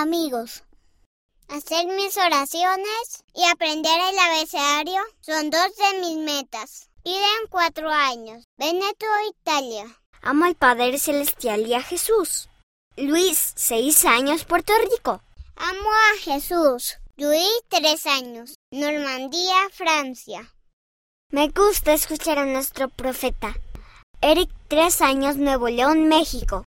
amigos. Hacer mis oraciones y aprender el abecedario son dos de mis metas. Iré en cuatro años. Veneto, Italia. Amo al Padre Celestial y a Jesús. Luis, seis años, Puerto Rico. Amo a Jesús. Luis, tres años. Normandía, Francia. Me gusta escuchar a nuestro profeta. Eric, tres años, Nuevo León, México.